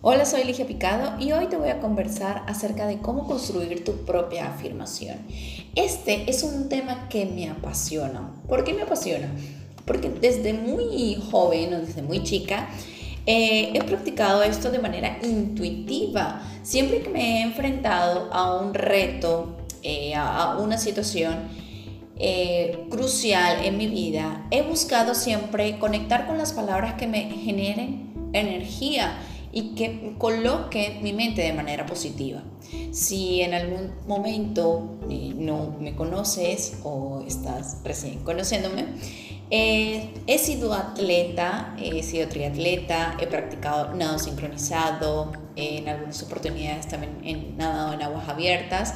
Hola, soy Ligia Picado y hoy te voy a conversar acerca de cómo construir tu propia afirmación. Este es un tema que me apasiona. ¿Por qué me apasiona? Porque desde muy joven o desde muy chica eh, he practicado esto de manera intuitiva. Siempre que me he enfrentado a un reto, eh, a una situación, eh, crucial en mi vida, he buscado siempre conectar con las palabras que me generen energía y que coloque mi mente de manera positiva. Si en algún momento eh, no me conoces o estás recién conociéndome, eh, he sido atleta, he sido triatleta, he practicado nado sincronizado, en algunas oportunidades también he nadado en aguas abiertas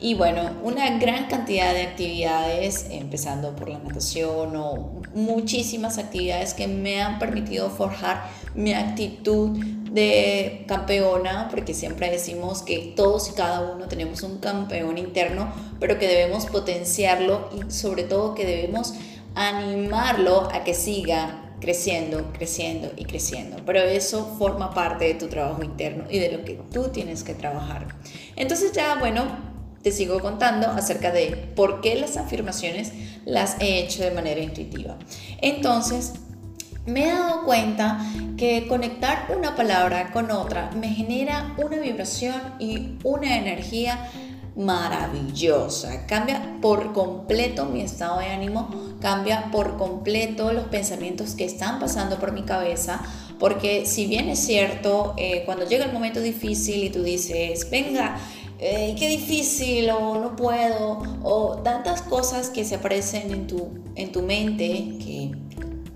y bueno, una gran cantidad de actividades, empezando por la natación o muchísimas actividades que me han permitido forjar mi actitud de campeona, porque siempre decimos que todos y cada uno tenemos un campeón interno, pero que debemos potenciarlo y sobre todo que debemos animarlo a que siga creciendo, creciendo y creciendo. Pero eso forma parte de tu trabajo interno y de lo que tú tienes que trabajar. Entonces ya, bueno, te sigo contando acerca de por qué las afirmaciones las he hecho de manera intuitiva. Entonces, me he dado cuenta que conectar una palabra con otra me genera una vibración y una energía maravillosa. Cambia por completo mi estado de ánimo, cambia por completo los pensamientos que están pasando por mi cabeza. Porque si bien es cierto, eh, cuando llega el momento difícil y tú dices, venga, eh, qué difícil o no puedo o tantas cosas que se aparecen en tu, en tu mente que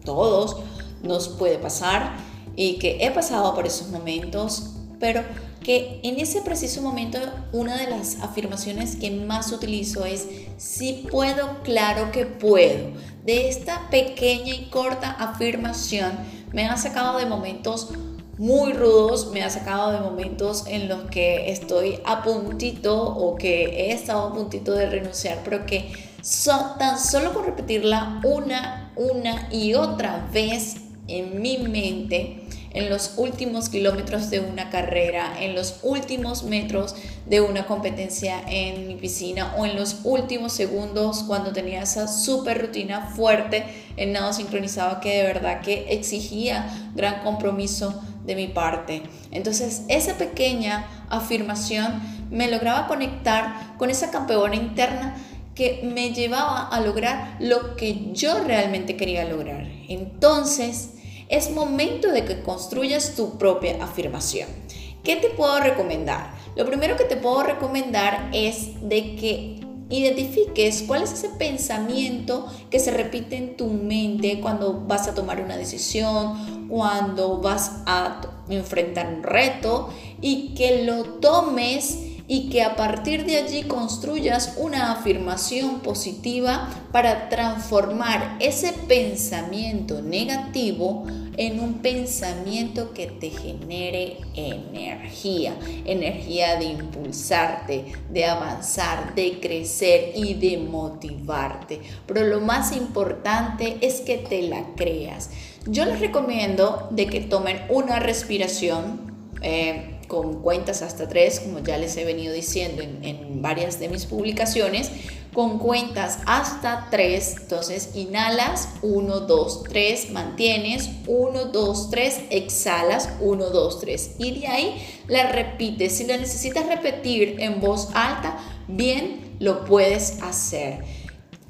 todos nos puede pasar y que he pasado por esos momentos, pero que en ese preciso momento una de las afirmaciones que más utilizo es si puedo, claro que puedo. De esta pequeña y corta afirmación me ha sacado de momentos muy rudos, me ha sacado de momentos en los que estoy a puntito o que he estado a puntito de renunciar, pero que tan solo con repetirla una, una y otra vez en mi mente, en los últimos kilómetros de una carrera, en los últimos metros de una competencia en mi piscina o en los últimos segundos cuando tenía esa super rutina fuerte en nado sincronizado que de verdad que exigía gran compromiso de mi parte. Entonces, esa pequeña afirmación me lograba conectar con esa campeona interna que me llevaba a lograr lo que yo realmente quería lograr. Entonces, es momento de que construyas tu propia afirmación. ¿Qué te puedo recomendar? Lo primero que te puedo recomendar es de que identifiques cuál es ese pensamiento que se repite en tu mente cuando vas a tomar una decisión, cuando vas a enfrentar un reto y que lo tomes y que a partir de allí construyas una afirmación positiva para transformar ese pensamiento negativo en un pensamiento que te genere energía, energía de impulsarte, de avanzar, de crecer y de motivarte. Pero lo más importante es que te la creas. Yo les recomiendo de que tomen una respiración. Eh, con cuentas hasta tres, como ya les he venido diciendo en, varias de mis publicaciones, con cuentas hasta tres. Entonces, inhalas, 1, 2, 3, mantienes, 1, 2, 3, exhalas, 1, 2, 3. Y de ahí la repites. Si la necesitas repetir en voz alta, bien, lo puedes hacer.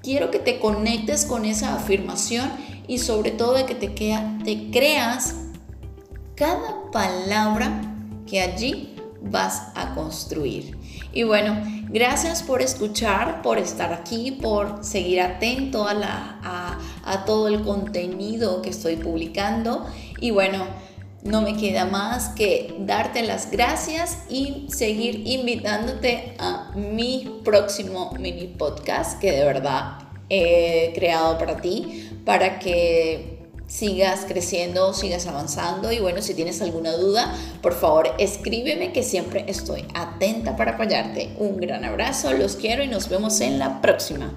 Quiero que te conectes con esa afirmación y sobre todo de que te, te creas cada palabra que allí vas a construir. Y bueno, gracias por escuchar, por estar aquí, por seguir atento a, la, a, todo el contenido que estoy publicando. Y bueno, no me queda más que darte las gracias y seguir invitándote a mi próximo mini podcast que de verdad he creado para ti, para que sigas creciendo, sigas avanzando y bueno, si tienes alguna duda, por favor escríbeme que siempre estoy atenta para apoyarte. Un gran abrazo, los quiero y nos vemos en la próxima.